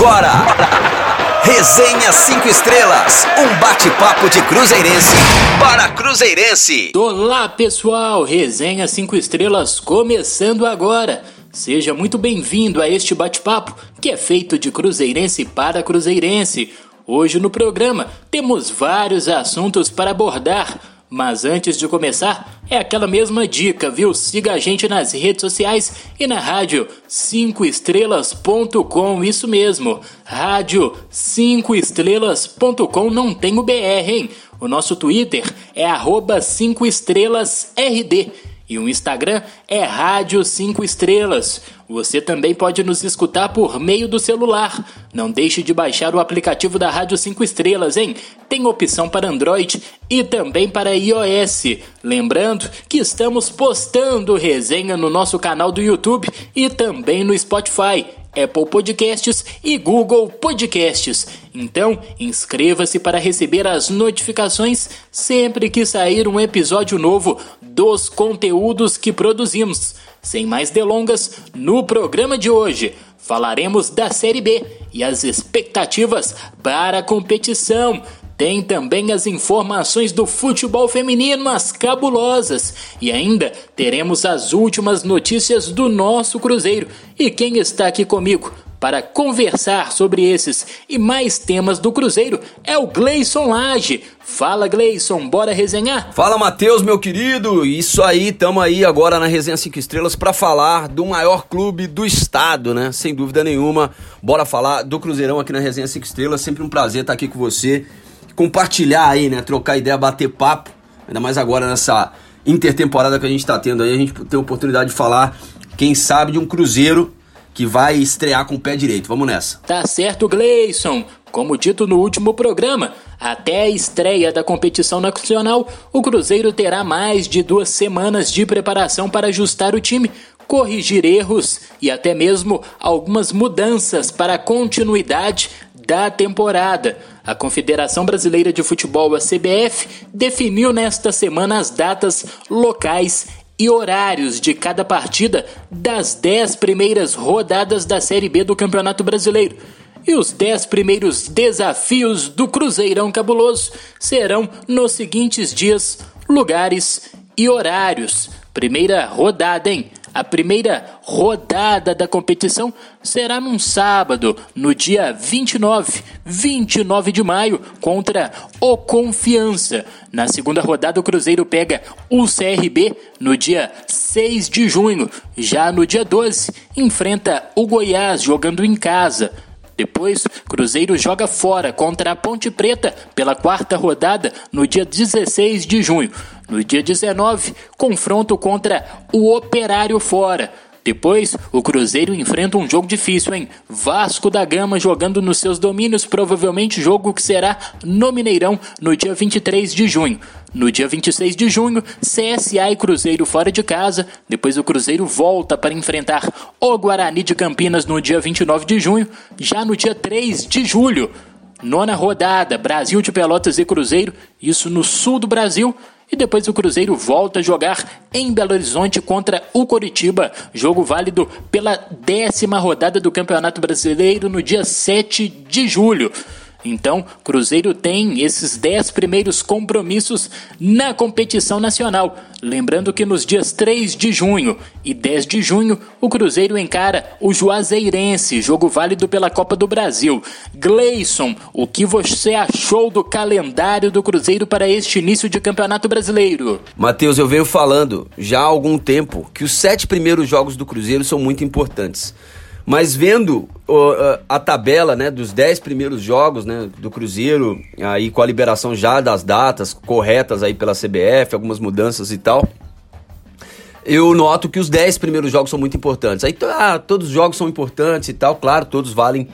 agora. Resenha 5 Estrelas, um bate-papo de Cruzeirense para Cruzeirense. Olá pessoal, Resenha 5 Estrelas começando agora. Seja muito bem-vindo a este bate-papo que é feito de Cruzeirense para Cruzeirense. Hoje no programa temos vários assuntos para abordar mas antes de começar, é aquela mesma dica, viu? Siga a gente nas redes sociais e na rádio 5estrelas.com, isso mesmo. Rádio 5estrelas.com não tem o BR, hein? O nosso Twitter é arroba 5estrelasRD e o Instagram é Rádio 5 Estrelas. Você também pode nos escutar por meio do celular. Não deixe de baixar o aplicativo da Rádio 5 Estrelas, hein? Tem opção para Android e também para iOS. Lembrando que estamos postando resenha no nosso canal do YouTube e também no Spotify. Apple Podcasts e Google Podcasts. Então, inscreva-se para receber as notificações sempre que sair um episódio novo dos conteúdos que produzimos. Sem mais delongas, no programa de hoje falaremos da Série B e as expectativas para a competição. Tem também as informações do futebol feminino, as cabulosas. E ainda teremos as últimas notícias do nosso Cruzeiro. E quem está aqui comigo para conversar sobre esses e mais temas do Cruzeiro é o Gleison Lage. Fala Gleison, bora resenhar? Fala Matheus, meu querido. Isso aí, tamo aí agora na Resenha 5 Estrelas para falar do maior clube do estado, né? Sem dúvida nenhuma. Bora falar do Cruzeirão aqui na Resenha 5 Estrelas. Sempre um prazer estar aqui com você compartilhar aí, né? Trocar ideia, bater papo. Ainda mais agora nessa intertemporada que a gente está tendo aí, a gente tem a oportunidade de falar, quem sabe, de um Cruzeiro que vai estrear com o pé direito. Vamos nessa. Tá certo, Gleison. Como dito no último programa, até a estreia da competição nacional, o Cruzeiro terá mais de duas semanas de preparação para ajustar o time, corrigir erros e até mesmo algumas mudanças para a continuidade da temporada. A Confederação Brasileira de Futebol, a CBF, definiu nesta semana as datas, locais e horários de cada partida das dez primeiras rodadas da Série B do Campeonato Brasileiro. E os dez primeiros desafios do Cruzeirão Cabuloso serão nos seguintes dias, lugares e horários. Primeira rodada, hein? A primeira rodada da competição será num sábado, no dia 29, 29 de maio, contra o Confiança. Na segunda rodada, o Cruzeiro pega o CRB no dia 6 de junho. Já no dia 12, enfrenta o Goiás jogando em casa. Depois, Cruzeiro joga fora contra a Ponte Preta pela quarta rodada no dia 16 de junho. No dia 19, confronto contra o Operário fora. Depois, o Cruzeiro enfrenta um jogo difícil, hein? Vasco da Gama jogando nos seus domínios, provavelmente jogo que será no Mineirão no dia 23 de junho. No dia 26 de junho, CSA e Cruzeiro fora de casa. Depois o Cruzeiro volta para enfrentar o Guarani de Campinas no dia 29 de junho. Já no dia 3 de julho, nona rodada, Brasil de Pelotas e Cruzeiro, isso no sul do Brasil. E depois o Cruzeiro volta a jogar em Belo Horizonte contra o Coritiba. Jogo válido pela décima rodada do Campeonato Brasileiro no dia 7 de julho. Então, Cruzeiro tem esses 10 primeiros compromissos na competição nacional. Lembrando que nos dias 3 de junho e 10 de junho, o Cruzeiro encara o Juazeirense, jogo válido pela Copa do Brasil. Gleison, o que você achou do calendário do Cruzeiro para este início de Campeonato Brasileiro? Matheus, eu venho falando já há algum tempo que os sete primeiros jogos do Cruzeiro são muito importantes. Mas vendo uh, a tabela né, dos 10 primeiros jogos né, do Cruzeiro, aí com a liberação já das datas corretas aí pela CBF, algumas mudanças e tal, eu noto que os 10 primeiros jogos são muito importantes. Aí ah, todos os jogos são importantes e tal, claro, todos valem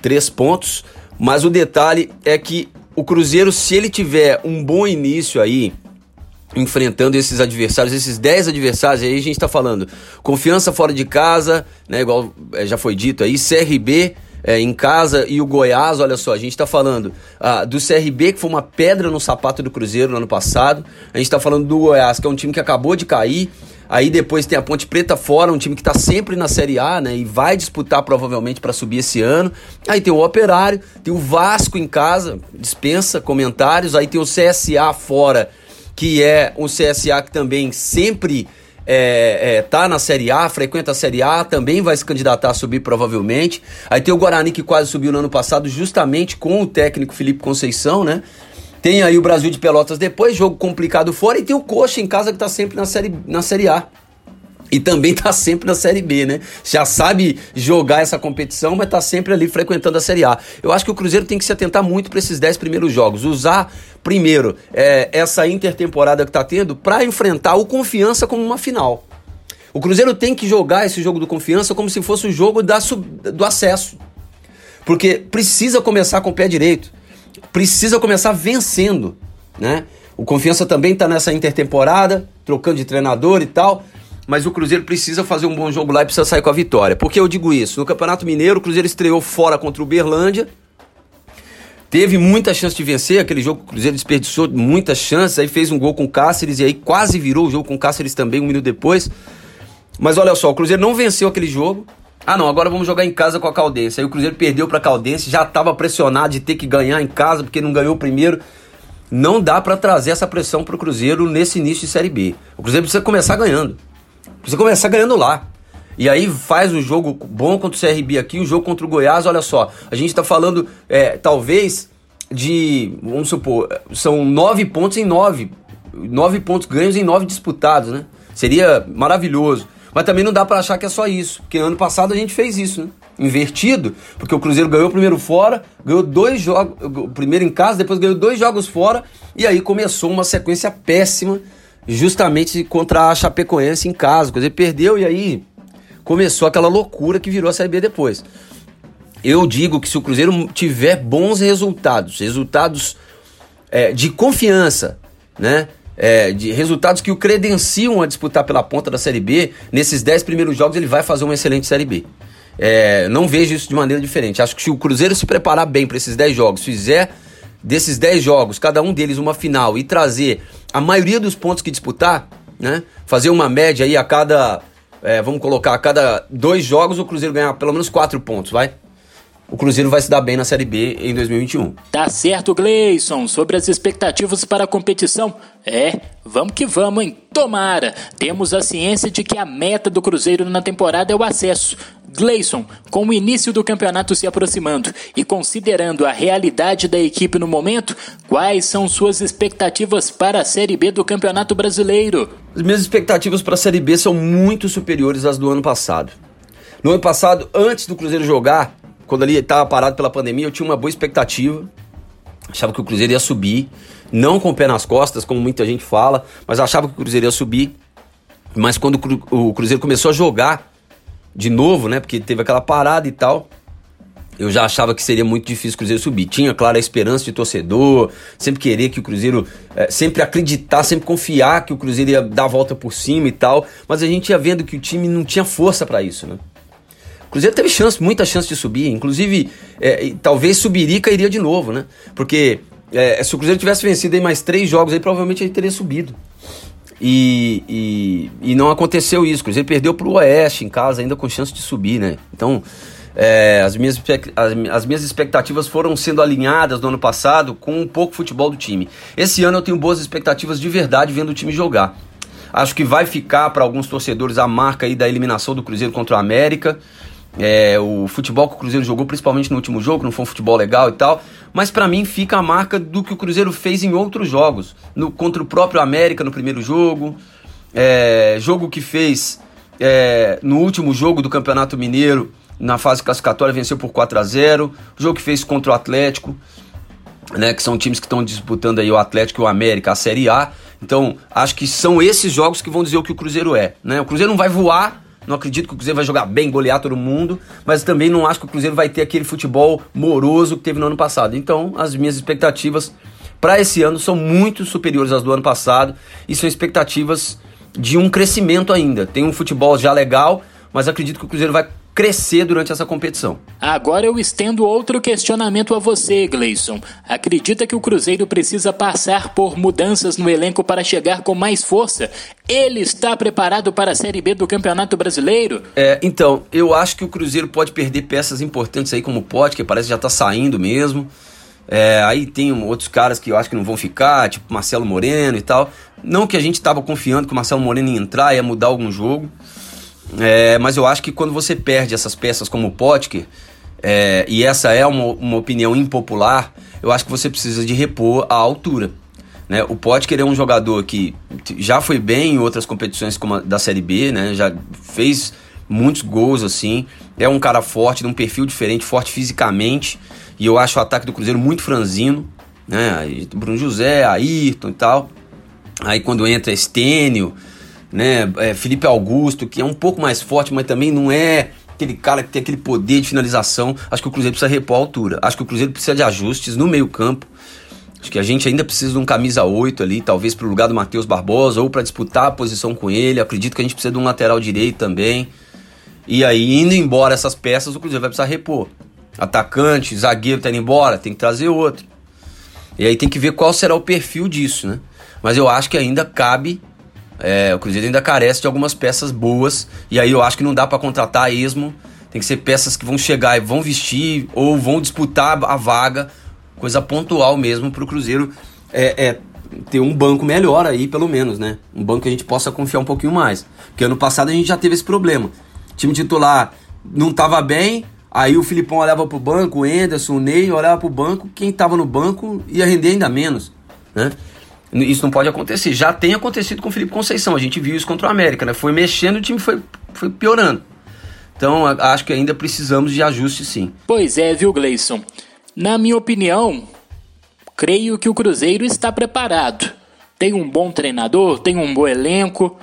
3 pontos, mas o detalhe é que o Cruzeiro, se ele tiver um bom início aí, enfrentando esses adversários, esses 10 adversários, aí a gente está falando confiança fora de casa, né, igual é, já foi dito aí, CRB é, em casa e o Goiás, olha só, a gente está falando ah, do CRB, que foi uma pedra no sapato do Cruzeiro no ano passado, a gente está falando do Goiás, que é um time que acabou de cair, Aí depois tem a Ponte Preta fora, um time que está sempre na Série A, né? E vai disputar provavelmente para subir esse ano. Aí tem o Operário, tem o Vasco em casa, dispensa comentários. Aí tem o CSA fora, que é um CSA que também sempre é, é, tá na Série A, frequenta a Série A, também vai se candidatar a subir provavelmente. Aí tem o Guarani que quase subiu no ano passado, justamente com o técnico Felipe Conceição, né? Tem aí o Brasil de Pelotas depois, jogo complicado fora, e tem o Coxa em casa que tá sempre na série, na série A. E também tá sempre na Série B, né? Já sabe jogar essa competição, mas tá sempre ali frequentando a Série A. Eu acho que o Cruzeiro tem que se atentar muito para esses 10 primeiros jogos. Usar, primeiro, é, essa intertemporada que tá tendo para enfrentar o Confiança como uma final. O Cruzeiro tem que jogar esse jogo do Confiança como se fosse o jogo da sub, do acesso. Porque precisa começar com o pé direito precisa começar vencendo, né? O Confiança também está nessa intertemporada, trocando de treinador e tal, mas o Cruzeiro precisa fazer um bom jogo lá e precisa sair com a vitória. Por que eu digo isso? No Campeonato Mineiro, o Cruzeiro estreou fora contra o Berlândia, teve muita chance de vencer, aquele jogo o Cruzeiro desperdiçou muitas chances, aí fez um gol com o Cáceres e aí quase virou o jogo com o Cáceres também um minuto depois. Mas olha só, o Cruzeiro não venceu aquele jogo, ah, não, agora vamos jogar em casa com a Caldense. Aí o Cruzeiro perdeu para a Caldense, já estava pressionado de ter que ganhar em casa porque não ganhou o primeiro. Não dá para trazer essa pressão para o Cruzeiro nesse início de Série B. O Cruzeiro precisa começar ganhando. Precisa começar ganhando lá. E aí faz o jogo bom contra o CRB aqui, o jogo contra o Goiás, olha só. A gente está falando, é, talvez, de, vamos supor, são nove pontos em nove. Nove pontos ganhos em nove disputados, né? Seria maravilhoso. Mas também não dá para achar que é só isso, porque ano passado a gente fez isso, né? Invertido, porque o Cruzeiro ganhou o primeiro fora, ganhou dois jogos, primeiro em casa, depois ganhou dois jogos fora, e aí começou uma sequência péssima, justamente contra a Chapecoense em casa. Cruzeiro perdeu e aí começou aquela loucura que virou a Série B depois. Eu digo que se o Cruzeiro tiver bons resultados, resultados é, de confiança, né? é, de resultados que o credenciam a disputar pela ponta da Série B, nesses 10 primeiros jogos ele vai fazer uma excelente Série B. É, não vejo isso de maneira diferente. Acho que se o Cruzeiro se preparar bem para esses 10 jogos, fizer desses 10 jogos, cada um deles uma final e trazer a maioria dos pontos que disputar, né? Fazer uma média aí a cada, é, vamos colocar, a cada dois jogos o Cruzeiro ganhar pelo menos 4 pontos, vai? O Cruzeiro vai se dar bem na Série B em 2021. Tá certo, Gleison. Sobre as expectativas para a competição, é, vamos que vamos, hein? Tomara! Temos a ciência de que a meta do Cruzeiro na temporada é o acesso. Gleison, com o início do campeonato se aproximando e considerando a realidade da equipe no momento, quais são suas expectativas para a Série B do Campeonato Brasileiro? As minhas expectativas para a Série B são muito superiores às do ano passado. No ano passado, antes do Cruzeiro jogar, quando ali estava parado pela pandemia, eu tinha uma boa expectativa. Achava que o Cruzeiro ia subir, não com o pé nas costas, como muita gente fala, mas achava que o Cruzeiro ia subir. Mas quando o Cruzeiro começou a jogar de novo, né, porque teve aquela parada e tal, eu já achava que seria muito difícil o Cruzeiro subir. Tinha, claro, a esperança de torcedor, sempre querer que o Cruzeiro, é, sempre acreditar, sempre confiar que o Cruzeiro ia dar a volta por cima e tal, mas a gente ia vendo que o time não tinha força para isso, né? O Cruzeiro teve chance, muita chance de subir. Inclusive, é, talvez e cairia de novo, né? Porque é, se o Cruzeiro tivesse vencido mais três jogos, aí provavelmente ele teria subido. E, e, e não aconteceu isso. O Cruzeiro perdeu para o Oeste em casa, ainda com chance de subir, né? Então, é, as, minhas, as, as, minhas expectativas foram sendo alinhadas no ano passado com um pouco futebol do time. Esse ano eu tenho boas expectativas de verdade vendo o time jogar. Acho que vai ficar para alguns torcedores a marca aí da eliminação do Cruzeiro contra o América. É, o futebol que o Cruzeiro jogou, principalmente no último jogo, não foi um futebol legal e tal, mas para mim fica a marca do que o Cruzeiro fez em outros jogos, no, contra o próprio América no primeiro jogo, é, jogo que fez é, no último jogo do Campeonato Mineiro, na fase classificatória, venceu por 4 a 0 jogo que fez contra o Atlético, né, que são times que estão disputando aí o Atlético e o América, a Série A. Então, acho que são esses jogos que vão dizer o que o Cruzeiro é. Né? O Cruzeiro não vai voar não acredito que o Cruzeiro vai jogar bem, golear todo mundo, mas também não acho que o Cruzeiro vai ter aquele futebol moroso que teve no ano passado. Então, as minhas expectativas para esse ano são muito superiores às do ano passado e são expectativas de um crescimento ainda. Tem um futebol já legal, mas acredito que o Cruzeiro vai crescer durante essa competição. Agora eu estendo outro questionamento a você, Gleison. Acredita que o Cruzeiro precisa passar por mudanças no elenco para chegar com mais força? Ele está preparado para a Série B do Campeonato Brasileiro? É, então, eu acho que o Cruzeiro pode perder peças importantes aí, como pode, que parece que já está saindo mesmo. É, aí tem outros caras que eu acho que não vão ficar, tipo Marcelo Moreno e tal. Não que a gente estava confiando que o Marcelo Moreno ia entrar, ia mudar algum jogo. É, mas eu acho que quando você perde essas peças como o Potker, é, e essa é uma, uma opinião impopular, eu acho que você precisa de repor a altura. Né? O Potker é um jogador que já foi bem em outras competições como a da Série B, né? já fez muitos gols assim, é um cara forte, de um perfil diferente, forte fisicamente, e eu acho o ataque do Cruzeiro muito franzino, né? Bruno José, Ayrton e tal. Aí quando entra Estênio, né? É, Felipe Augusto, que é um pouco mais forte, mas também não é aquele cara que tem aquele poder de finalização. Acho que o Cruzeiro precisa repor a altura. Acho que o Cruzeiro precisa de ajustes no meio-campo. Acho que a gente ainda precisa de um camisa 8 ali, talvez para o lugar do Matheus Barbosa ou para disputar a posição com ele. Acredito que a gente precisa de um lateral direito também. E aí, indo embora essas peças, o Cruzeiro vai precisar repor. Atacante, zagueiro tá indo embora, tem que trazer outro. E aí tem que ver qual será o perfil disso, né? Mas eu acho que ainda cabe é, o Cruzeiro ainda carece de algumas peças boas. E aí eu acho que não dá para contratar esmo. Tem que ser peças que vão chegar e vão vestir ou vão disputar a vaga. Coisa pontual mesmo para o Cruzeiro é, é, ter um banco melhor aí, pelo menos, né? Um banco que a gente possa confiar um pouquinho mais. Porque ano passado a gente já teve esse problema. O time titular não estava bem, aí o Filipão olhava pro banco, o Enderson, o Ney olhava pro banco, quem estava no banco ia render ainda menos, né? Isso não pode acontecer. Já tem acontecido com o Felipe Conceição. A gente viu isso contra o América, né? Foi mexendo, o time foi, foi piorando. Então, acho que ainda precisamos de ajuste, sim. Pois é, viu, Gleison? Na minha opinião, creio que o Cruzeiro está preparado. Tem um bom treinador, tem um bom elenco.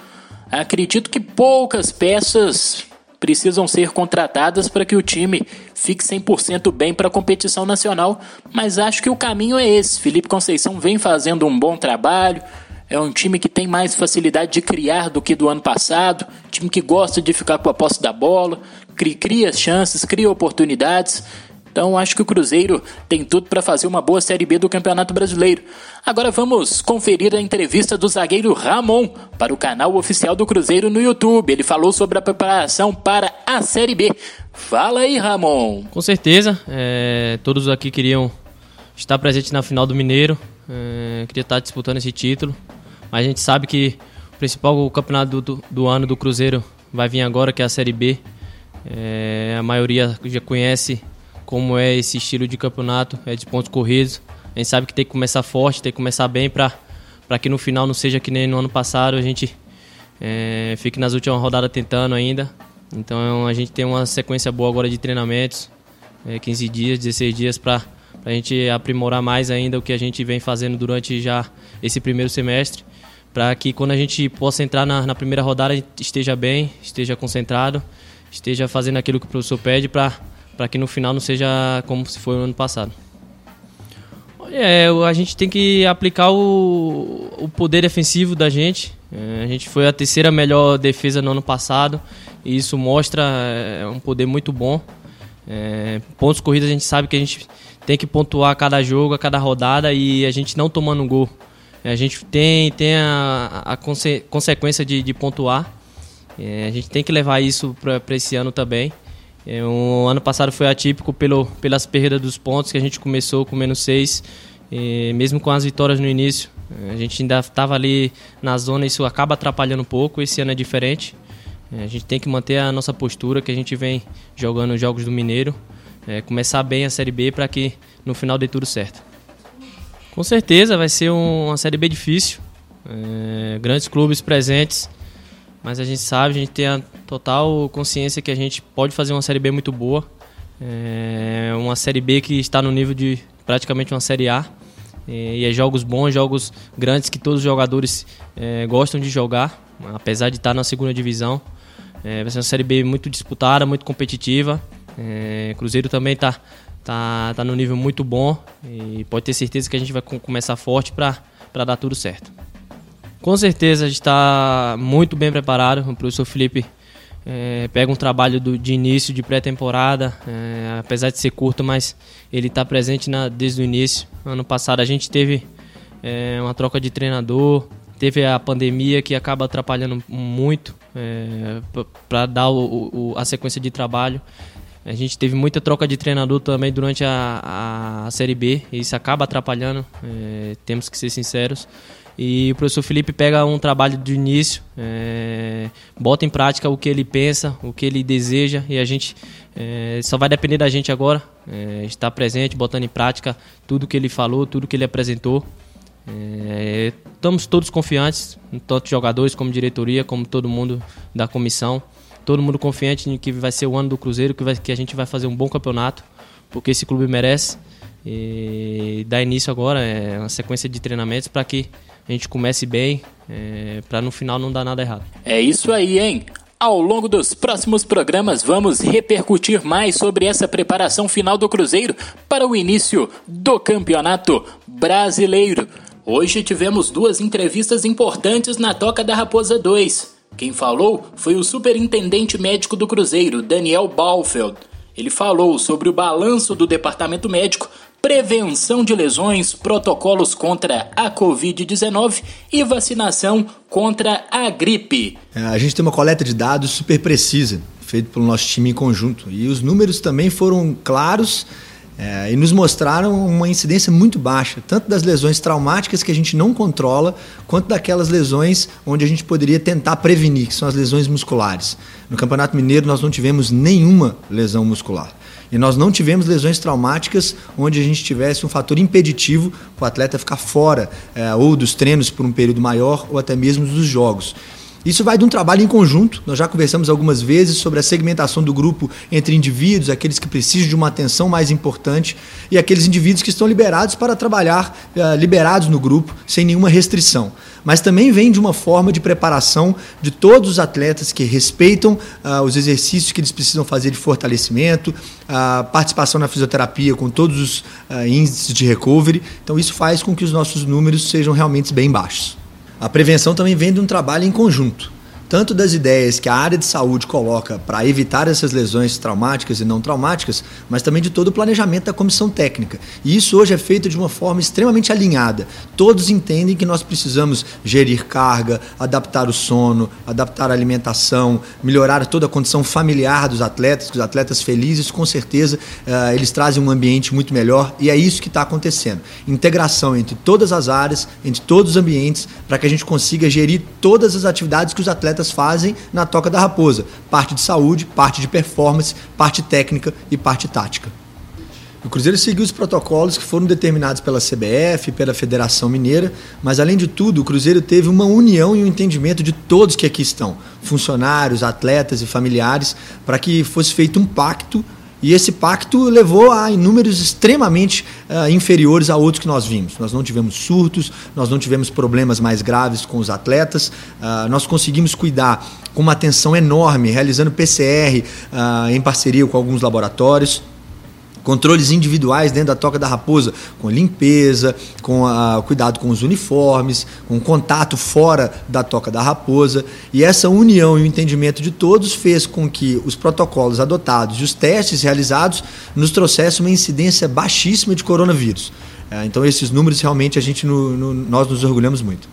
Acredito que poucas peças precisam ser contratadas para que o time fique 100% bem para a competição nacional, mas acho que o caminho é esse. Felipe Conceição vem fazendo um bom trabalho, é um time que tem mais facilidade de criar do que do ano passado, time que gosta de ficar com a posse da bola, cria chances, cria oportunidades. Então acho que o Cruzeiro tem tudo para fazer uma boa Série B do Campeonato Brasileiro. Agora vamos conferir a entrevista do zagueiro Ramon para o canal oficial do Cruzeiro no YouTube. Ele falou sobre a preparação para a Série B. Fala aí, Ramon. Com certeza, é, todos aqui queriam estar presentes na final do Mineiro, é, queria estar disputando esse título, mas a gente sabe que o principal campeonato do, do ano do Cruzeiro vai vir agora, que é a Série B. É, a maioria já conhece como é esse estilo de campeonato, é de pontos corridos. A gente sabe que tem que começar forte, tem que começar bem para que no final não seja que nem no ano passado, a gente é, fique nas últimas rodadas tentando ainda. Então a gente tem uma sequência boa agora de treinamentos, é, 15 dias, 16 dias para a gente aprimorar mais ainda o que a gente vem fazendo durante já esse primeiro semestre, para que quando a gente possa entrar na, na primeira rodada esteja bem, esteja concentrado, esteja fazendo aquilo que o professor pede para para que no final não seja como se foi o ano passado. É, a gente tem que aplicar o, o poder defensivo da gente. É, a gente foi a terceira melhor defesa no ano passado e isso mostra é, um poder muito bom. É, pontos corridos a gente sabe que a gente tem que pontuar a cada jogo, a cada rodada e a gente não tomando gol. É, a gente tem, tem a, a conse consequência de, de pontuar. É, a gente tem que levar isso para esse ano também. É, o ano passado foi atípico pelo, pelas perdas dos pontos, que a gente começou com menos seis, e mesmo com as vitórias no início. A gente ainda estava ali na zona, isso acaba atrapalhando um pouco. Esse ano é diferente. É, a gente tem que manter a nossa postura que a gente vem jogando os jogos do Mineiro, é, começar bem a Série B para que no final dê tudo certo. Com certeza vai ser um, uma Série B difícil, é, grandes clubes presentes, mas a gente sabe, a gente tem a total consciência que a gente pode fazer uma Série B muito boa. É uma Série B que está no nível de praticamente uma Série A. E é jogos bons, jogos grandes que todos os jogadores é, gostam de jogar, apesar de estar na segunda divisão. É, vai ser uma Série B muito disputada, muito competitiva. É, Cruzeiro também está tá, tá no nível muito bom e pode ter certeza que a gente vai começar forte para dar tudo certo. Com certeza a gente está muito bem preparado. O professor Felipe é, pega um trabalho do, de início de pré-temporada, é, apesar de ser curto, mas ele está presente na, desde o início. Ano passado a gente teve é, uma troca de treinador, teve a pandemia que acaba atrapalhando muito é, para dar o, o, a sequência de trabalho. A gente teve muita troca de treinador também durante a, a, a Série B, e isso acaba atrapalhando, é, temos que ser sinceros. E o professor Felipe pega um trabalho de início, é, bota em prática o que ele pensa, o que ele deseja, e a gente é, só vai depender da gente agora, é, estar presente, botando em prática tudo que ele falou, tudo que ele apresentou. É, estamos todos confiantes, tanto jogadores como diretoria, como todo mundo da comissão. Todo mundo confiante em que vai ser o ano do Cruzeiro, que, vai, que a gente vai fazer um bom campeonato, porque esse clube merece. E dar início agora é uma sequência de treinamentos para que a gente comece bem, é, para no final não dar nada errado. É isso aí, hein? Ao longo dos próximos programas, vamos repercutir mais sobre essa preparação final do Cruzeiro para o início do Campeonato Brasileiro. Hoje tivemos duas entrevistas importantes na Toca da Raposa 2. Quem falou foi o superintendente médico do Cruzeiro, Daniel Balfeld. Ele falou sobre o balanço do departamento médico prevenção de lesões, protocolos contra a Covid-19 e vacinação contra a gripe. É, a gente tem uma coleta de dados super precisa, feita pelo nosso time em conjunto. E os números também foram claros é, e nos mostraram uma incidência muito baixa, tanto das lesões traumáticas que a gente não controla, quanto daquelas lesões onde a gente poderia tentar prevenir, que são as lesões musculares. No Campeonato Mineiro nós não tivemos nenhuma lesão muscular. E nós não tivemos lesões traumáticas onde a gente tivesse um fator impeditivo para o atleta ficar fora é, ou dos treinos por um período maior ou até mesmo dos jogos. Isso vai de um trabalho em conjunto. Nós já conversamos algumas vezes sobre a segmentação do grupo entre indivíduos, aqueles que precisam de uma atenção mais importante, e aqueles indivíduos que estão liberados para trabalhar uh, liberados no grupo, sem nenhuma restrição. Mas também vem de uma forma de preparação de todos os atletas que respeitam uh, os exercícios que eles precisam fazer de fortalecimento, a participação na fisioterapia com todos os uh, índices de recovery. Então, isso faz com que os nossos números sejam realmente bem baixos. A prevenção também vem de um trabalho em conjunto tanto das ideias que a área de saúde coloca para evitar essas lesões traumáticas e não traumáticas, mas também de todo o planejamento da comissão técnica. E isso hoje é feito de uma forma extremamente alinhada. Todos entendem que nós precisamos gerir carga, adaptar o sono, adaptar a alimentação, melhorar toda a condição familiar dos atletas, que os atletas felizes, com certeza, uh, eles trazem um ambiente muito melhor e é isso que está acontecendo. Integração entre todas as áreas, entre todos os ambientes, para que a gente consiga gerir todas as atividades que os atletas atletas fazem na Toca da Raposa: parte de saúde, parte de performance, parte técnica e parte tática. O Cruzeiro seguiu os protocolos que foram determinados pela CBF, pela Federação Mineira, mas além de tudo, o Cruzeiro teve uma união e um entendimento de todos que aqui estão, funcionários, atletas e familiares, para que fosse feito um pacto e esse pacto levou a números extremamente uh, inferiores a outros que nós vimos. Nós não tivemos surtos, nós não tivemos problemas mais graves com os atletas, uh, nós conseguimos cuidar com uma atenção enorme, realizando PCR uh, ah, em parceria com alguns laboratórios controles individuais dentro da Toca da Raposa, com limpeza, com a, cuidado com os uniformes, com contato fora da Toca da Raposa. E essa união e o entendimento de todos fez com que os protocolos adotados e os testes realizados nos trouxessem uma incidência baixíssima de coronavírus. É, então esses números realmente a gente no, no, nós nos orgulhamos muito.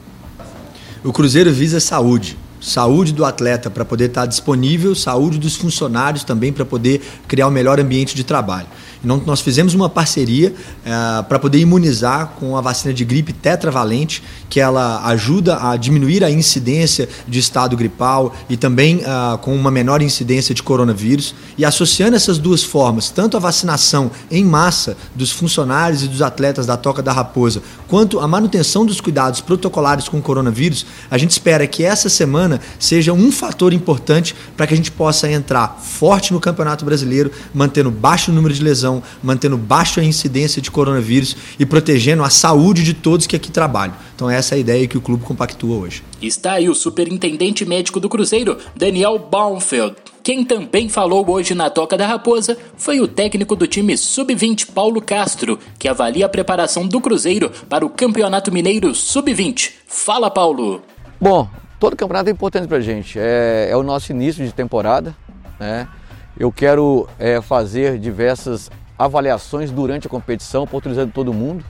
O Cruzeiro visa saúde saúde do atleta para poder estar disponível, saúde dos funcionários também para poder criar o um melhor ambiente de trabalho. Então, nós fizemos uma parceria é, para poder imunizar com a vacina de gripe tetravalente, que ela ajuda a diminuir a incidência de estado gripal e também uh, com uma menor incidência de coronavírus. E associando essas duas formas, tanto a vacinação em massa dos funcionários e dos atletas da Toca da Raposa, quanto a manutenção dos cuidados protocolares com o coronavírus, a gente espera que essa semana seja um fator importante para que a gente possa entrar forte no Campeonato Brasileiro, mantendo baixo número de lesão mantendo baixa incidência de coronavírus e protegendo a saúde de todos que aqui trabalham. Então essa é a ideia que o clube compactua hoje. Está aí o superintendente médico do Cruzeiro, Daniel Baumfeld. Quem também falou hoje na Toca da Raposa foi o técnico do time Sub-20, Paulo Castro, que avalia a preparação do Cruzeiro para o Campeonato Mineiro Sub-20. Fala, Paulo! Bom, todo campeonato é importante para a gente. É, é, o nosso início de temporada. Né? Eu quero é, fazer diversas avaliações durante a competição, oportunizando todo mundo.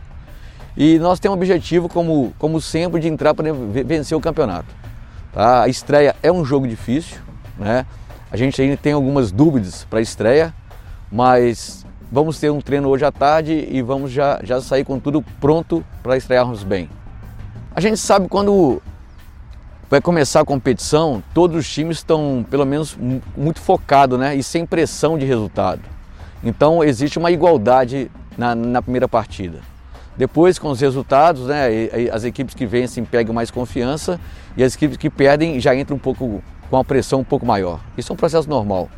E nós temos um objetivo, como, como sempre, de entrar para vencer o campeonato. Tá? A estreia é um jogo difícil, né? A gente ainda tem algumas dúvidas para a estreia, mas vamos ter um treino hoje à tarde e vamos já, já sair com tudo pronto para estrearmos bem. A gente sabe quando vai começar a competição, todos os times estão pelo menos muito focados né? e sem pressão de resultado. Então existe uma igualdade na, na primeira partida. Depois, com os resultados, né, as equipes que vencem pegam mais confiança e as equipes que perdem já entram um pouco com a pressão um pouco maior. Isso é um processo normal.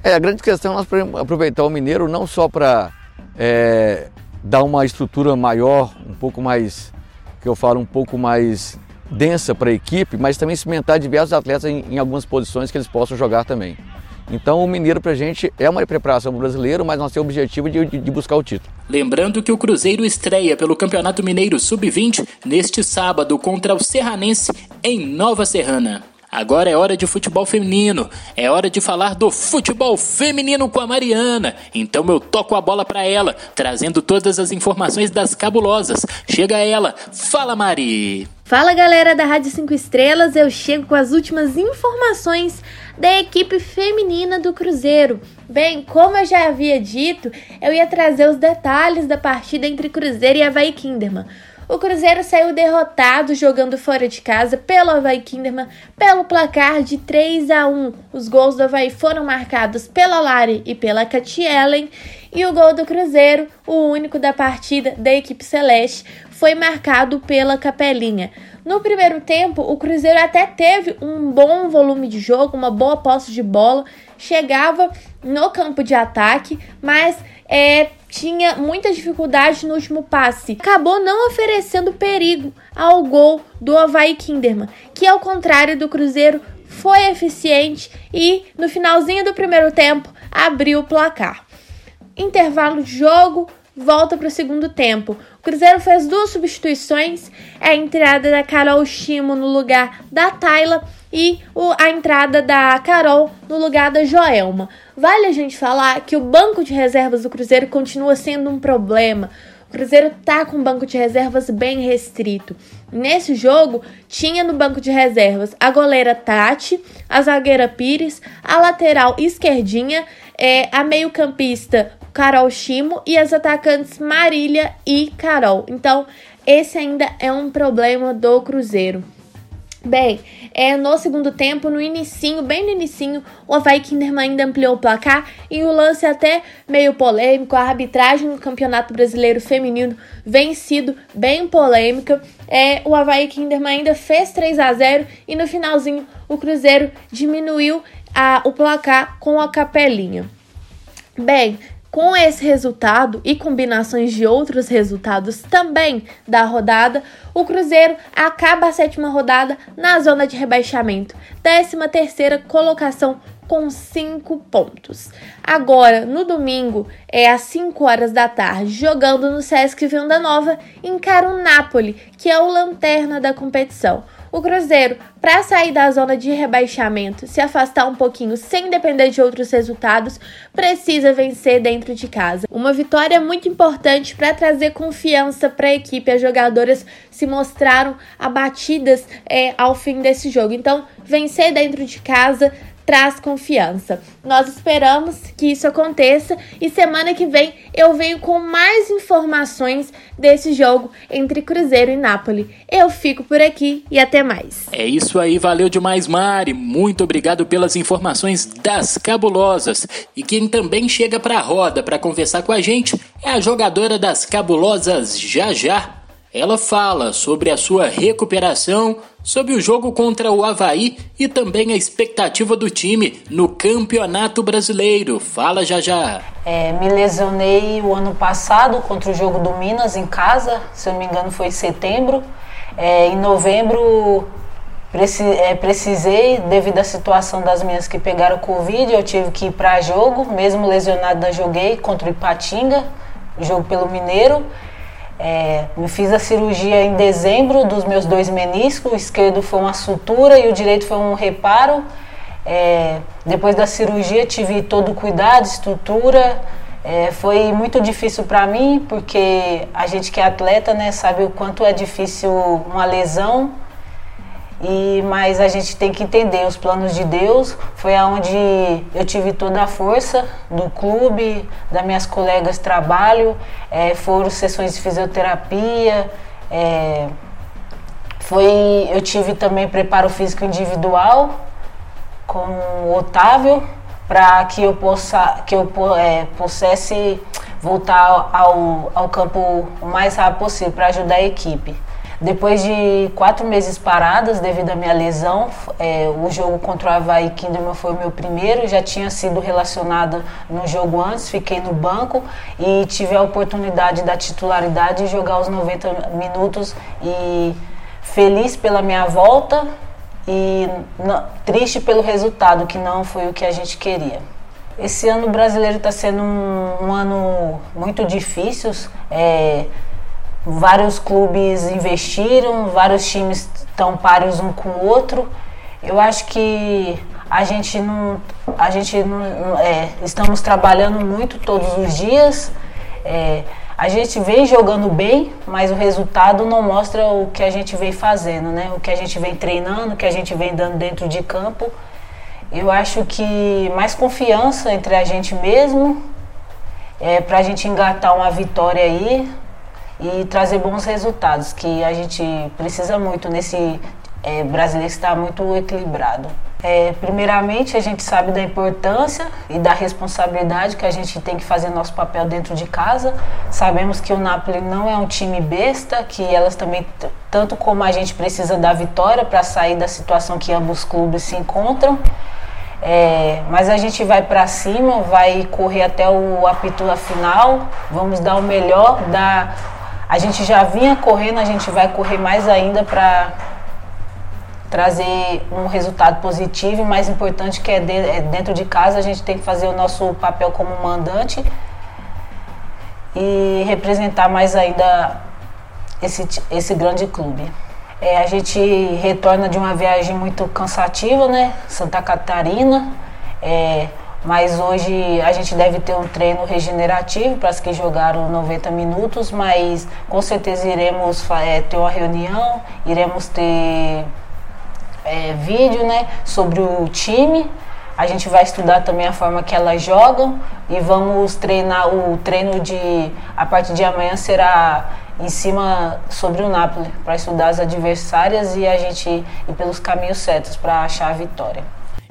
É, a grande questão é nós aproveitar o Mineiro não só para é, dar uma estrutura maior, um pouco mais, que eu falo, um pouco mais densa para a equipe, mas também cimentar diversos atletas em, em algumas posições que eles possam jogar também. Então o Mineiro para a gente é uma preparação brasileiro, mas nós temos o objetivo de, de, de, buscar o título. Lembrando que o Cruzeiro estreia pelo Campeonato Mineiro Sub-20 neste sábado contra o Serranense em Nova Serrana. Agora é hora de futebol feminino. É hora de falar do futebol feminino com a Mariana. Então eu toco a bola para ela, trazendo todas as informações das cabulosas. Chega ela. Fala, Mari. Fala, galera da Rádio 5 Estrelas. Eu chego com as últimas informações da equipe feminina do Cruzeiro. Bem, como eu já havia dito, eu ia trazer os detalhes da partida entre Cruzeiro e Havaí Kinderman. O Cruzeiro saiu derrotado jogando fora de casa pelo Havaí Kinderman pelo placar de 3 a 1. Os gols do Havaí foram marcados pela Lari e pela Ellen e o gol do Cruzeiro, o único da partida da equipe celeste, foi marcado pela Capelinha. No primeiro tempo, o Cruzeiro até teve um bom volume de jogo, uma boa posse de bola, chegava no campo de ataque, mas é, tinha muita dificuldade no último passe. Acabou não oferecendo perigo ao gol do Havaí Kinderman, que ao contrário do Cruzeiro foi eficiente e no finalzinho do primeiro tempo abriu o placar. Intervalo de jogo, volta para o segundo tempo. O Cruzeiro fez duas substituições, a entrada da Carol Chimo no lugar da Tayla e a entrada da Carol no lugar da Joelma. Vale a gente falar que o banco de reservas do Cruzeiro continua sendo um problema. O Cruzeiro tá com um banco de reservas bem restrito. Nesse jogo, tinha no banco de reservas a goleira Tati, a zagueira Pires, a lateral esquerdinha, é, a meio-campista Carol Chimo e as atacantes Marília e Carol. Então, esse ainda é um problema do Cruzeiro. Bem, é, no segundo tempo, no inicinho, bem no inicinho, o Havaí Kinderman ainda ampliou o placar e o lance até meio polêmico, a arbitragem no Campeonato Brasileiro Feminino vem sido bem polêmica. É, o Havaí Kinderman ainda fez 3 a 0 e no finalzinho o Cruzeiro diminuiu a, o placar com a capelinha. Bem, com esse resultado e combinações de outros resultados também da rodada, o Cruzeiro acaba a sétima rodada na zona de rebaixamento, 13 terceira colocação com 5 pontos. Agora, no domingo, é às 5 horas da tarde, jogando no Sesc Venda Nova, encara o Napoli, que é o lanterna da competição. O Cruzeiro, para sair da zona de rebaixamento, se afastar um pouquinho sem depender de outros resultados, precisa vencer dentro de casa. Uma vitória muito importante para trazer confiança para a equipe. As jogadoras se mostraram abatidas é, ao fim desse jogo. Então, vencer dentro de casa traz confiança. Nós esperamos que isso aconteça e semana que vem eu venho com mais informações desse jogo entre Cruzeiro e Nápoles. Eu fico por aqui e até mais. É isso aí, valeu demais, Mari. Muito obrigado pelas informações das cabulosas. E quem também chega para a roda para conversar com a gente é a jogadora das cabulosas Já Já. Ela fala sobre a sua recuperação, sobre o jogo contra o Havaí e também a expectativa do time no Campeonato Brasileiro. Fala já já. É, me lesionei o ano passado contra o jogo do Minas em casa, se eu não me engano foi em setembro. É, em novembro é, precisei, devido à situação das minhas que pegaram Covid, eu tive que ir para jogo, mesmo lesionado joguei contra o Ipatinga, jogo pelo Mineiro. É, me fiz a cirurgia em dezembro dos meus dois meniscos, o esquerdo foi uma sutura e o direito foi um reparo. É, depois da cirurgia tive todo o cuidado, estrutura. É, foi muito difícil para mim, porque a gente que é atleta né, sabe o quanto é difícil uma lesão e, mas a gente tem que entender os planos de Deus. Foi aonde eu tive toda a força do clube, das minhas colegas de trabalho, é, foram sessões de fisioterapia. É, foi, eu tive também preparo físico individual com o Otávio para que eu possa que eu é, pudesse voltar ao, ao campo o mais rápido possível para ajudar a equipe. Depois de quatro meses paradas devido à minha lesão, é, o jogo contra o Havaí Kinderman foi o meu primeiro. Já tinha sido relacionado no jogo antes, fiquei no banco e tive a oportunidade da titularidade de jogar os 90 minutos e feliz pela minha volta e triste pelo resultado, que não foi o que a gente queria. Esse ano brasileiro está sendo um, um, ano muito difícil. É, vários clubes investiram, vários times estão pares um com o outro. Eu acho que a gente não, a gente não, é, estamos trabalhando muito todos os dias. É, a gente vem jogando bem, mas o resultado não mostra o que a gente vem fazendo, né? O que a gente vem treinando, o que a gente vem dando dentro de campo. Eu acho que mais confiança entre a gente mesmo, é, para a gente engatar uma vitória aí, e trazer bons resultados, que a gente precisa muito nesse é, brasileiro que está muito equilibrado. É, primeiramente, a gente sabe da importância e da responsabilidade que a gente tem que fazer nosso papel dentro de casa. Sabemos que o Napoli não é um time besta, que elas também, tanto como a gente precisa da vitória para sair da situação que ambos clubes se encontram. É, mas a gente vai para cima, vai correr até o apito final, vamos dar o melhor, dar a gente já vinha correndo, a gente vai correr mais ainda para trazer um resultado positivo e mais importante que é, de, é, dentro de casa a gente tem que fazer o nosso papel como mandante e representar mais ainda esse, esse grande clube. É, a gente retorna de uma viagem muito cansativa, né? Santa Catarina. É, mas hoje a gente deve ter um treino regenerativo para as que jogaram 90 minutos, mas com certeza iremos é, ter uma reunião, iremos ter é, vídeo né, sobre o time. A gente vai estudar também a forma que elas jogam e vamos treinar o treino de a partir de amanhã será em cima sobre o Napoli para estudar as adversárias e a gente ir pelos caminhos certos para achar a vitória.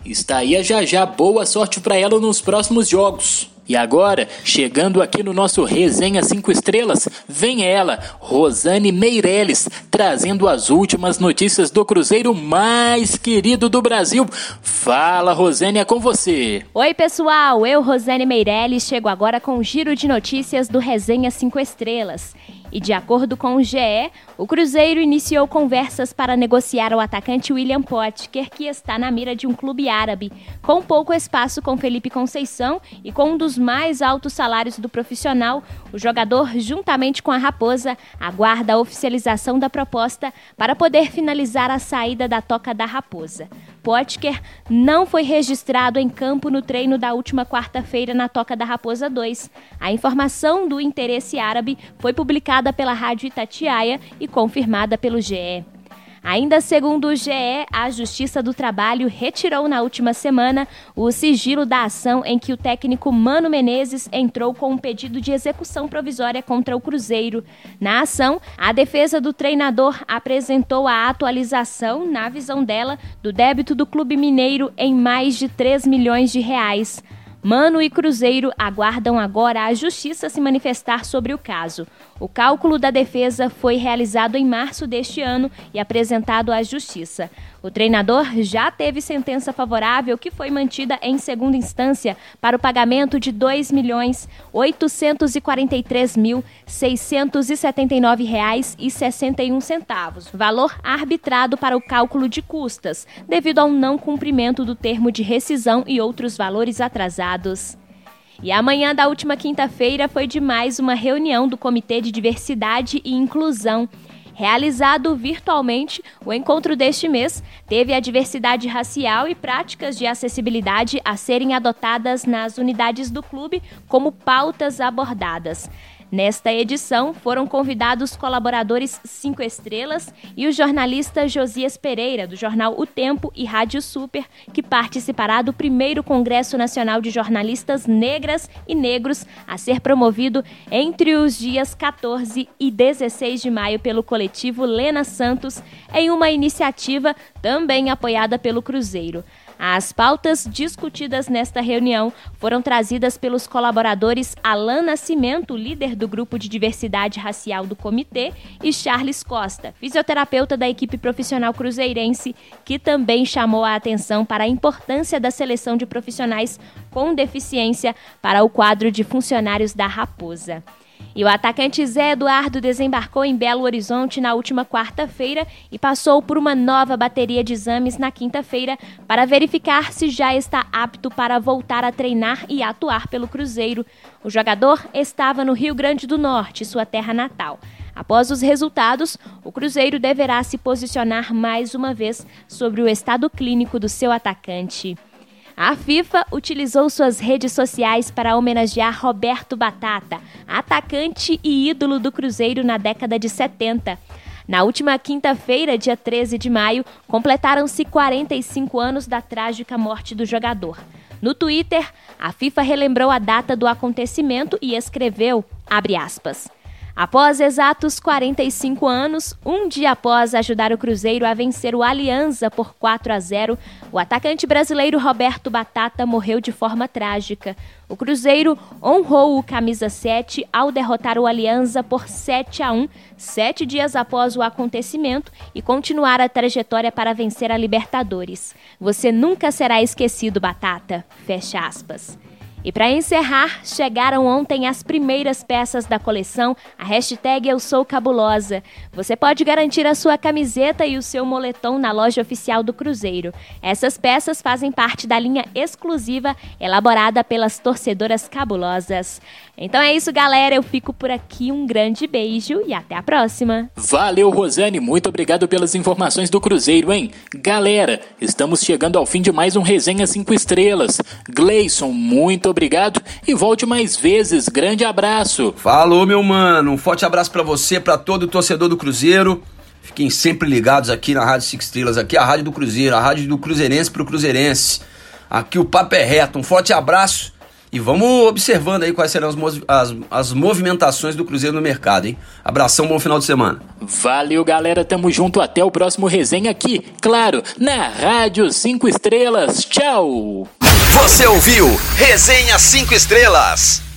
Está aí a já boa sorte para ela nos próximos jogos. E agora, chegando aqui no nosso Resenha 5 Estrelas, vem ela, Rosane Meirelles, trazendo as últimas notícias do Cruzeiro mais querido do Brasil. Fala, Rosane, é com você. Oi, pessoal, eu, Rosane Meirelles, chego agora com o giro de notícias do Resenha 5 Estrelas. E de acordo com o GE, o Cruzeiro iniciou conversas para negociar o atacante William Potker, que está na mira de um clube árabe, com pouco espaço com Felipe Conceição e com um dos mais altos salários do profissional. O jogador, juntamente com a Raposa, aguarda a oficialização da proposta para poder finalizar a saída da toca da Raposa. Potker não foi registrado em campo no treino da última quarta-feira na Toca da Raposa 2. A informação do interesse árabe foi publicada pela Rádio Itatiaia e confirmada pelo GE. Ainda segundo o GE, a Justiça do Trabalho retirou na última semana o sigilo da ação em que o técnico Mano Menezes entrou com um pedido de execução provisória contra o Cruzeiro. Na ação, a defesa do treinador apresentou a atualização, na visão dela, do débito do Clube Mineiro em mais de 3 milhões de reais. Mano e Cruzeiro aguardam agora a justiça se manifestar sobre o caso. O cálculo da defesa foi realizado em março deste ano e apresentado à justiça. O treinador já teve sentença favorável que foi mantida em segunda instância para o pagamento de R$ 2.843.679,61, valor arbitrado para o cálculo de custas, devido ao não cumprimento do termo de rescisão e outros valores atrasados. E amanhã da última quinta-feira foi de mais uma reunião do Comitê de Diversidade e Inclusão. Realizado virtualmente, o encontro deste mês teve a diversidade racial e práticas de acessibilidade a serem adotadas nas unidades do clube como pautas abordadas. Nesta edição, foram convidados colaboradores Cinco Estrelas e o jornalista Josias Pereira, do jornal O Tempo e Rádio Super, que participará do primeiro Congresso Nacional de Jornalistas Negras e Negros, a ser promovido entre os dias 14 e 16 de maio pelo coletivo Lena Santos, em uma iniciativa também apoiada pelo Cruzeiro. As pautas discutidas nesta reunião foram trazidas pelos colaboradores Alan Nascimento, líder do grupo de diversidade racial do comitê, e Charles Costa, fisioterapeuta da equipe profissional cruzeirense, que também chamou a atenção para a importância da seleção de profissionais com deficiência para o quadro de funcionários da Raposa. E o atacante Zé Eduardo desembarcou em Belo Horizonte na última quarta-feira e passou por uma nova bateria de exames na quinta-feira para verificar se já está apto para voltar a treinar e atuar pelo Cruzeiro. O jogador estava no Rio Grande do Norte, sua terra natal. Após os resultados, o Cruzeiro deverá se posicionar mais uma vez sobre o estado clínico do seu atacante. A FIFA utilizou suas redes sociais para homenagear Roberto Batata, atacante e ídolo do Cruzeiro na década de 70. Na última quinta-feira, dia 13 de maio, completaram-se 45 anos da trágica morte do jogador. No Twitter, a FIFA relembrou a data do acontecimento e escreveu, abre aspas, Após exatos 45 anos, um dia após ajudar o Cruzeiro a vencer o Alianza por 4 a 0, o atacante brasileiro Roberto Batata morreu de forma trágica. O Cruzeiro honrou o camisa 7 ao derrotar o Alianza por 7 a 1, sete dias após o acontecimento, e continuar a trajetória para vencer a Libertadores. Você nunca será esquecido, Batata. Fecha aspas. E para encerrar, chegaram ontem as primeiras peças da coleção, a hashtag Eu Sou Cabulosa. Você pode garantir a sua camiseta e o seu moletom na loja oficial do Cruzeiro. Essas peças fazem parte da linha exclusiva elaborada pelas torcedoras cabulosas. Então é isso, galera. Eu fico por aqui. Um grande beijo e até a próxima. Valeu, Rosane. Muito obrigado pelas informações do Cruzeiro, hein? Galera, estamos chegando ao fim de mais um Resenha 5 Estrelas. Gleison, muito obrigado e volte mais vezes. Grande abraço. Falou, meu mano. Um forte abraço para você, para todo o torcedor do Cruzeiro. Fiquem sempre ligados aqui na Rádio 5 Estrelas, aqui é a Rádio do Cruzeiro, a Rádio do Cruzeirense pro Cruzeirense. Aqui o papo é reto. Um forte abraço e vamos observando aí quais serão as, as, as, movimentações do Cruzeiro no mercado, hein? Abração, bom final de semana. Valeu, galera. Tamo junto. Até o próximo resenha aqui, claro, na Rádio 5 Estrelas. Tchau! Você ouviu Resenha 5 Estrelas.